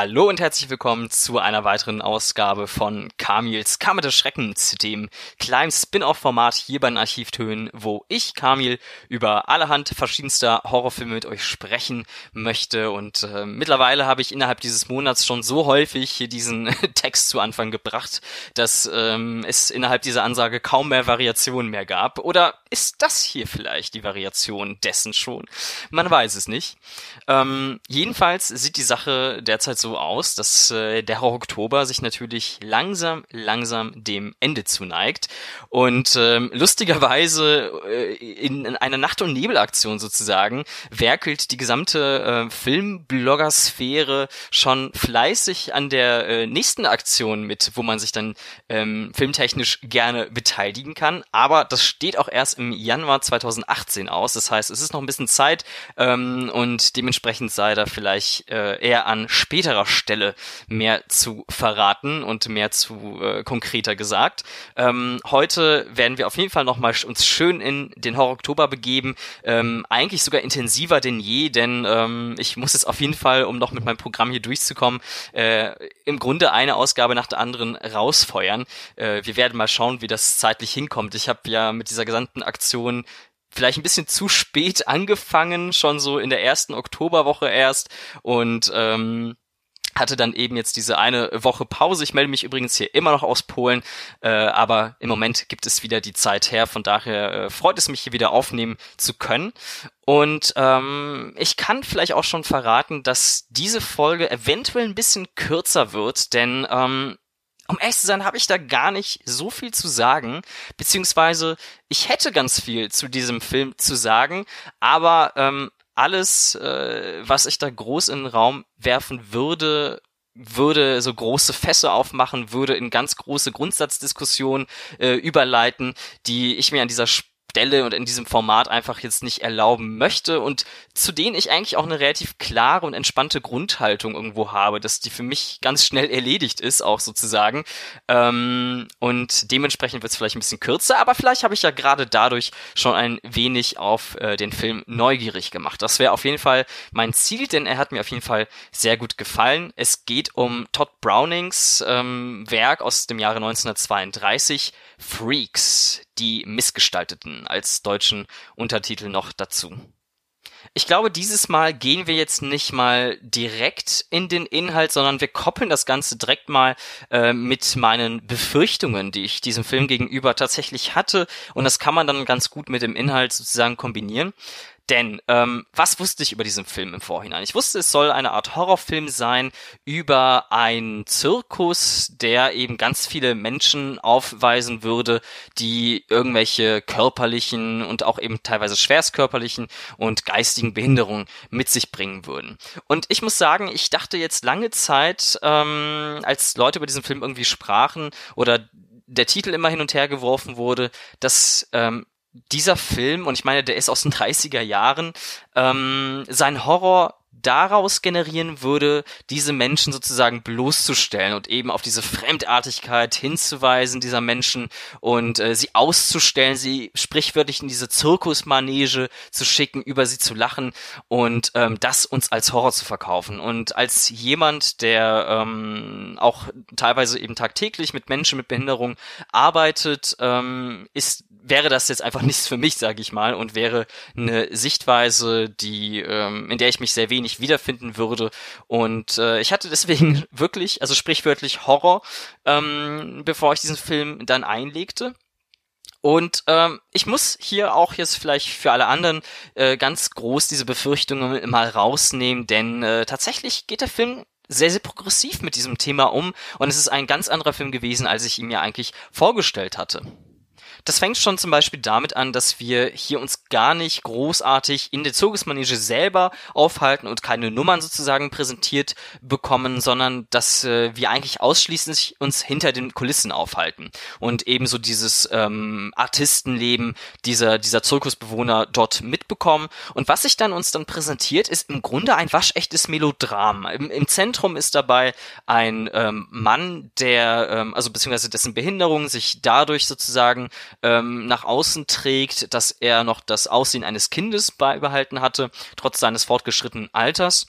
Hallo und herzlich willkommen zu einer weiteren Ausgabe von Kamils Kammer des Schreckens, dem kleinen Spin-off-Format hier bei den Archivtönen, wo ich, Kamil, über allerhand verschiedenster Horrorfilme mit euch sprechen möchte. Und äh, mittlerweile habe ich innerhalb dieses Monats schon so häufig hier diesen Text zu Anfang gebracht, dass ähm, es innerhalb dieser Ansage kaum mehr Variationen mehr gab. Oder ist das hier vielleicht die Variation dessen schon? Man weiß es nicht. Ähm, jedenfalls sieht die Sache derzeit so aus, dass äh, der Oktober sich natürlich langsam, langsam dem Ende zuneigt. Und ähm, lustigerweise äh, in, in einer Nacht- und Nebelaktion sozusagen werkelt die gesamte äh, Filmblogger-Sphäre schon fleißig an der äh, nächsten Aktion mit, wo man sich dann ähm, filmtechnisch gerne beteiligen kann. Aber das steht auch erst im Januar 2018 aus. Das heißt, es ist noch ein bisschen Zeit ähm, und dementsprechend sei da vielleicht äh, eher an später späterer Stelle mehr zu verraten und mehr zu äh, konkreter gesagt. Ähm, heute werden wir auf jeden Fall nochmal uns schön in den Horror-Oktober begeben. Ähm, eigentlich sogar intensiver denn je, denn ähm, ich muss jetzt auf jeden Fall, um noch mit meinem Programm hier durchzukommen, äh, im Grunde eine Ausgabe nach der anderen rausfeuern. Äh, wir werden mal schauen, wie das zeitlich hinkommt. Ich habe ja mit dieser gesamten Aktion vielleicht ein bisschen zu spät angefangen, schon so in der ersten Oktoberwoche erst. Und ähm, hatte dann eben jetzt diese eine Woche Pause. Ich melde mich übrigens hier immer noch aus Polen, äh, aber im Moment gibt es wieder die Zeit her. Von daher äh, freut es mich, hier wieder aufnehmen zu können. Und ähm, ich kann vielleicht auch schon verraten, dass diese Folge eventuell ein bisschen kürzer wird, denn ähm, um ehrlich zu sein, habe ich da gar nicht so viel zu sagen, beziehungsweise ich hätte ganz viel zu diesem Film zu sagen, aber ähm, alles, äh, was ich da groß in den Raum werfen würde, würde so große Fässer aufmachen, würde in ganz große Grundsatzdiskussionen äh, überleiten, die ich mir an dieser Stelle und in diesem Format einfach jetzt nicht erlauben möchte und zu denen ich eigentlich auch eine relativ klare und entspannte Grundhaltung irgendwo habe, dass die für mich ganz schnell erledigt ist, auch sozusagen. Ähm, und dementsprechend wird es vielleicht ein bisschen kürzer, aber vielleicht habe ich ja gerade dadurch schon ein wenig auf äh, den Film neugierig gemacht. Das wäre auf jeden Fall mein Ziel, denn er hat mir auf jeden Fall sehr gut gefallen. Es geht um Todd Brownings ähm, Werk aus dem Jahre 1932, Freaks, die Missgestalteten als deutschen Untertitel noch dazu. Ich glaube, dieses Mal gehen wir jetzt nicht mal direkt in den Inhalt, sondern wir koppeln das Ganze direkt mal äh, mit meinen Befürchtungen, die ich diesem Film gegenüber tatsächlich hatte. Und das kann man dann ganz gut mit dem Inhalt sozusagen kombinieren. Denn ähm, was wusste ich über diesen Film im Vorhinein? Ich wusste, es soll eine Art Horrorfilm sein über einen Zirkus, der eben ganz viele Menschen aufweisen würde, die irgendwelche körperlichen und auch eben teilweise schwerstkörperlichen und geistigen Behinderungen mit sich bringen würden. Und ich muss sagen, ich dachte jetzt lange Zeit, ähm, als Leute über diesen Film irgendwie sprachen oder der Titel immer hin und her geworfen wurde, dass ähm, dieser Film, und ich meine, der ist aus den 30er Jahren, ähm, sein Horror daraus generieren würde, diese Menschen sozusagen bloßzustellen und eben auf diese Fremdartigkeit hinzuweisen dieser Menschen und äh, sie auszustellen, sie sprichwörtlich in diese Zirkusmanege zu schicken, über sie zu lachen und ähm, das uns als Horror zu verkaufen. Und als jemand, der ähm, auch teilweise eben tagtäglich mit Menschen mit Behinderung arbeitet, ähm, ist wäre das jetzt einfach nichts für mich, sage ich mal, und wäre eine Sichtweise, die ähm, in der ich mich sehr wenig wiederfinden würde. Und äh, ich hatte deswegen wirklich, also sprichwörtlich Horror, ähm, bevor ich diesen Film dann einlegte. Und ähm, ich muss hier auch jetzt vielleicht für alle anderen äh, ganz groß diese Befürchtungen mal rausnehmen, denn äh, tatsächlich geht der Film sehr, sehr progressiv mit diesem Thema um und es ist ein ganz anderer Film gewesen, als ich ihn mir eigentlich vorgestellt hatte. Das fängt schon zum Beispiel damit an, dass wir hier uns gar nicht großartig in der Zirkusmanege selber aufhalten und keine Nummern sozusagen präsentiert bekommen, sondern dass äh, wir eigentlich ausschließlich uns hinter den Kulissen aufhalten und ebenso dieses ähm, Artistenleben dieser, dieser Zirkusbewohner dort mitbekommen. Und was sich dann uns dann präsentiert, ist im Grunde ein waschechtes Melodram. Im, im Zentrum ist dabei ein ähm, Mann, der, ähm, also beziehungsweise dessen Behinderung sich dadurch sozusagen ähm, nach außen trägt, dass er noch das Aussehen eines Kindes beibehalten hatte, trotz seines fortgeschrittenen Alters.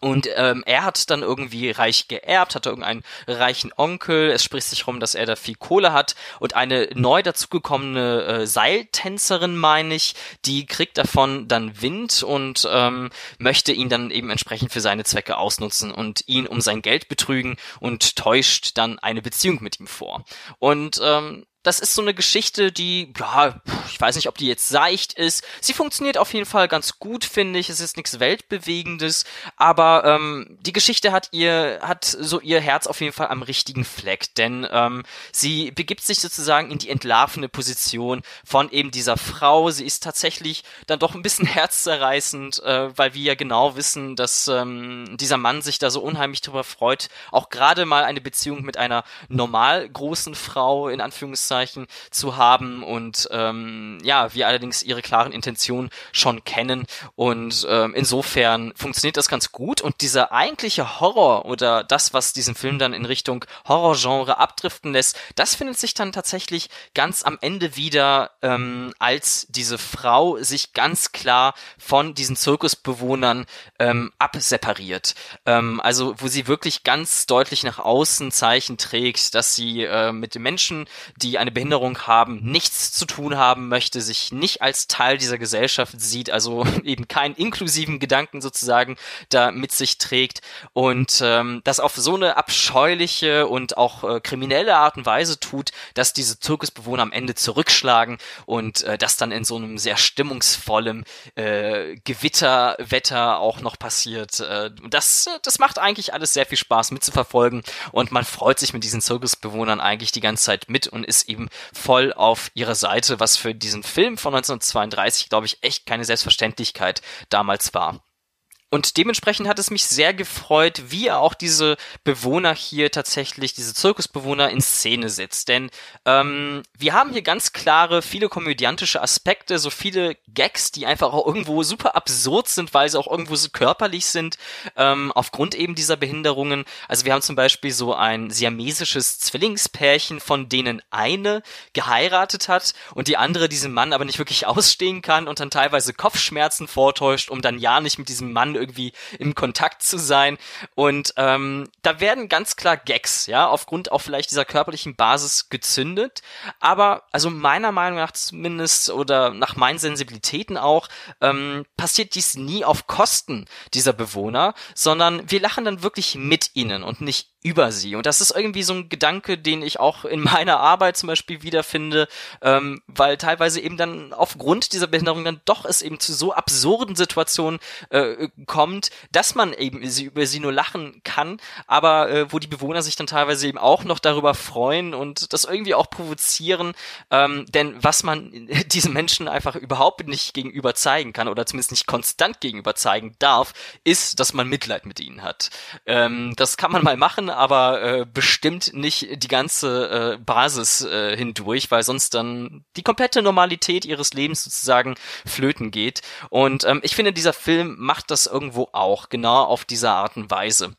Und ähm, er hat dann irgendwie reich geerbt, hatte irgendeinen reichen Onkel. Es spricht sich rum, dass er da viel Kohle hat. Und eine neu dazugekommene äh, Seiltänzerin, meine ich, die kriegt davon dann Wind und ähm, möchte ihn dann eben entsprechend für seine Zwecke ausnutzen und ihn um sein Geld betrügen und täuscht dann eine Beziehung mit ihm vor. Und ähm, das ist so eine Geschichte, die, ja, ich weiß nicht, ob die jetzt seicht ist. Sie funktioniert auf jeden Fall ganz gut, finde ich. Es ist nichts Weltbewegendes, aber ähm, die Geschichte hat ihr, hat so ihr Herz auf jeden Fall am richtigen Fleck, denn ähm, sie begibt sich sozusagen in die entlarvende Position von eben dieser Frau. Sie ist tatsächlich dann doch ein bisschen herzzerreißend, äh, weil wir ja genau wissen, dass ähm, dieser Mann sich da so unheimlich drüber freut, auch gerade mal eine Beziehung mit einer normal großen Frau in Anführungszeichen zu haben und ähm, ja, wir allerdings ihre klaren Intentionen schon kennen und ähm, insofern funktioniert das ganz gut und dieser eigentliche Horror oder das, was diesen Film dann in Richtung Horrorgenre abdriften lässt, das findet sich dann tatsächlich ganz am Ende wieder, ähm, als diese Frau sich ganz klar von diesen Zirkusbewohnern ähm, absepariert. Ähm, also wo sie wirklich ganz deutlich nach außen Zeichen trägt, dass sie äh, mit den Menschen, die eine Behinderung haben, nichts zu tun haben möchte, sich nicht als Teil dieser Gesellschaft sieht, also eben keinen inklusiven Gedanken sozusagen da mit sich trägt und ähm, das auf so eine abscheuliche und auch äh, kriminelle Art und Weise tut, dass diese Zirkusbewohner am Ende zurückschlagen und äh, das dann in so einem sehr stimmungsvollen äh, Gewitterwetter auch noch passiert. Äh, das, das macht eigentlich alles sehr viel Spaß mitzuverfolgen und man freut sich mit diesen Zirkusbewohnern eigentlich die ganze Zeit mit und ist eben voll auf ihrer Seite, was für diesen Film von 1932, glaube ich, echt keine Selbstverständlichkeit damals war. Und dementsprechend hat es mich sehr gefreut, wie er auch diese Bewohner hier tatsächlich, diese Zirkusbewohner in Szene setzt. Denn ähm, wir haben hier ganz klare, viele komödiantische Aspekte, so viele Gags, die einfach auch irgendwo super absurd sind, weil sie auch irgendwo so körperlich sind, ähm, aufgrund eben dieser Behinderungen. Also wir haben zum Beispiel so ein siamesisches Zwillingspärchen, von denen eine geheiratet hat und die andere diesen Mann aber nicht wirklich ausstehen kann und dann teilweise Kopfschmerzen vortäuscht, um dann ja nicht mit diesem Mann irgendwie im Kontakt zu sein. Und ähm, da werden ganz klar Gags, ja, aufgrund auch vielleicht dieser körperlichen Basis gezündet. Aber, also meiner Meinung nach zumindest oder nach meinen Sensibilitäten auch, ähm, passiert dies nie auf Kosten dieser Bewohner, sondern wir lachen dann wirklich mit ihnen und nicht über sie. Und das ist irgendwie so ein Gedanke, den ich auch in meiner Arbeit zum Beispiel wiederfinde, ähm, weil teilweise eben dann aufgrund dieser Behinderung dann doch es eben zu so absurden Situationen äh, kommt, dass man eben sie, über sie nur lachen kann, aber äh, wo die Bewohner sich dann teilweise eben auch noch darüber freuen und das irgendwie auch provozieren, ähm, denn was man diesen Menschen einfach überhaupt nicht gegenüber zeigen kann oder zumindest nicht konstant gegenüber zeigen darf, ist, dass man Mitleid mit ihnen hat. Ähm, das kann man mal machen, aber äh, bestimmt nicht die ganze äh, Basis äh, hindurch, weil sonst dann die komplette Normalität ihres Lebens sozusagen flöten geht. Und ähm, ich finde, dieser Film macht das irgendwo auch, genau auf diese Art und Weise.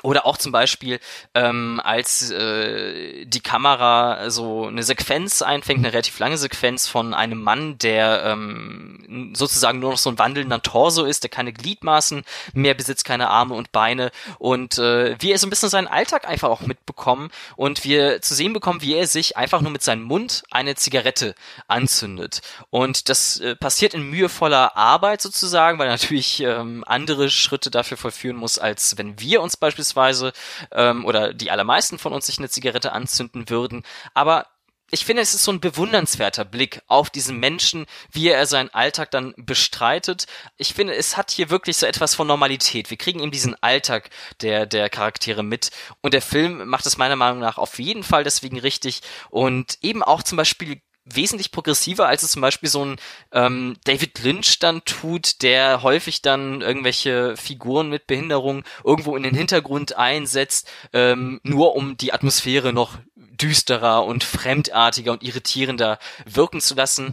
Oder auch zum Beispiel, ähm, als äh, die Kamera so eine Sequenz einfängt, eine relativ lange Sequenz von einem Mann, der ähm, sozusagen nur noch so ein wandelnder Torso ist, der keine Gliedmaßen mehr besitzt, keine Arme und Beine und äh, wie er so ein bisschen seinen Alltag einfach auch mitbekommen und wir zu sehen bekommen, wie er sich einfach nur mit seinem Mund eine Zigarette anzündet. Und das äh, passiert in mühevoller Arbeit sozusagen, weil er natürlich ähm, andere Schritte dafür vollführen muss, als wenn wir uns beispielsweise beispielsweise ähm, oder die allermeisten von uns sich eine Zigarette anzünden würden. Aber ich finde, es ist so ein bewundernswerter Blick auf diesen Menschen, wie er seinen Alltag dann bestreitet. Ich finde, es hat hier wirklich so etwas von Normalität. Wir kriegen eben diesen Alltag der, der Charaktere mit. Und der Film macht es meiner Meinung nach auf jeden Fall deswegen richtig. Und eben auch zum Beispiel wesentlich progressiver, als es zum Beispiel so ein ähm, David Lynch dann tut, der häufig dann irgendwelche Figuren mit Behinderung irgendwo in den Hintergrund einsetzt, ähm, nur um die Atmosphäre noch düsterer und fremdartiger und irritierender wirken zu lassen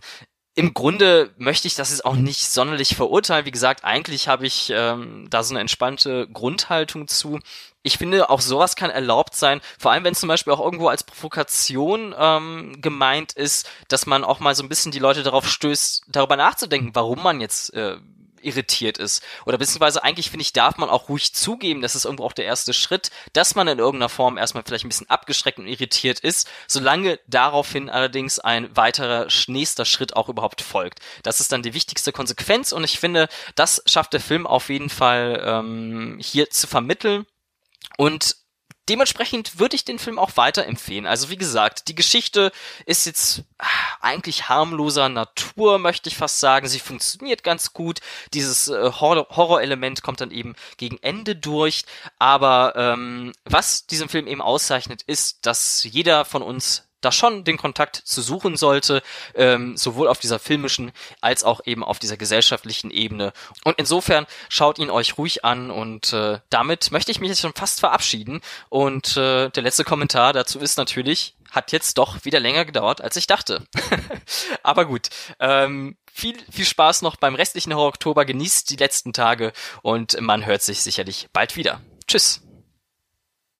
im Grunde möchte ich das jetzt auch nicht sonderlich verurteilen. Wie gesagt, eigentlich habe ich ähm, da so eine entspannte Grundhaltung zu. Ich finde, auch sowas kann erlaubt sein, vor allem wenn es zum Beispiel auch irgendwo als Provokation ähm, gemeint ist, dass man auch mal so ein bisschen die Leute darauf stößt, darüber nachzudenken, warum man jetzt äh, irritiert ist. Oder beziehungsweise eigentlich finde ich, darf man auch ruhig zugeben, das ist irgendwo auch der erste Schritt, dass man in irgendeiner Form erstmal vielleicht ein bisschen abgeschreckt und irritiert ist, solange daraufhin allerdings ein weiterer nächster Schritt auch überhaupt folgt. Das ist dann die wichtigste Konsequenz und ich finde, das schafft der Film auf jeden Fall ähm, hier zu vermitteln. Und dementsprechend würde ich den Film auch weiterempfehlen. Also wie gesagt, die Geschichte ist jetzt ah, eigentlich harmloser Natur, möchte ich fast sagen. Sie funktioniert ganz gut. Dieses äh, Horrorelement kommt dann eben gegen Ende durch. Aber ähm, was diesen Film eben auszeichnet, ist, dass jeder von uns da schon den Kontakt zu suchen sollte, ähm, sowohl auf dieser filmischen als auch eben auf dieser gesellschaftlichen Ebene. Und insofern schaut ihn euch ruhig an und äh, damit möchte ich mich jetzt schon fast verabschieden. Und äh, der letzte Kommentar dazu ist natürlich, hat jetzt doch wieder länger gedauert, als ich dachte. Aber gut. Ähm, viel, viel Spaß noch beim restlichen Horror Oktober. Genießt die letzten Tage und man hört sich sicherlich bald wieder. Tschüss.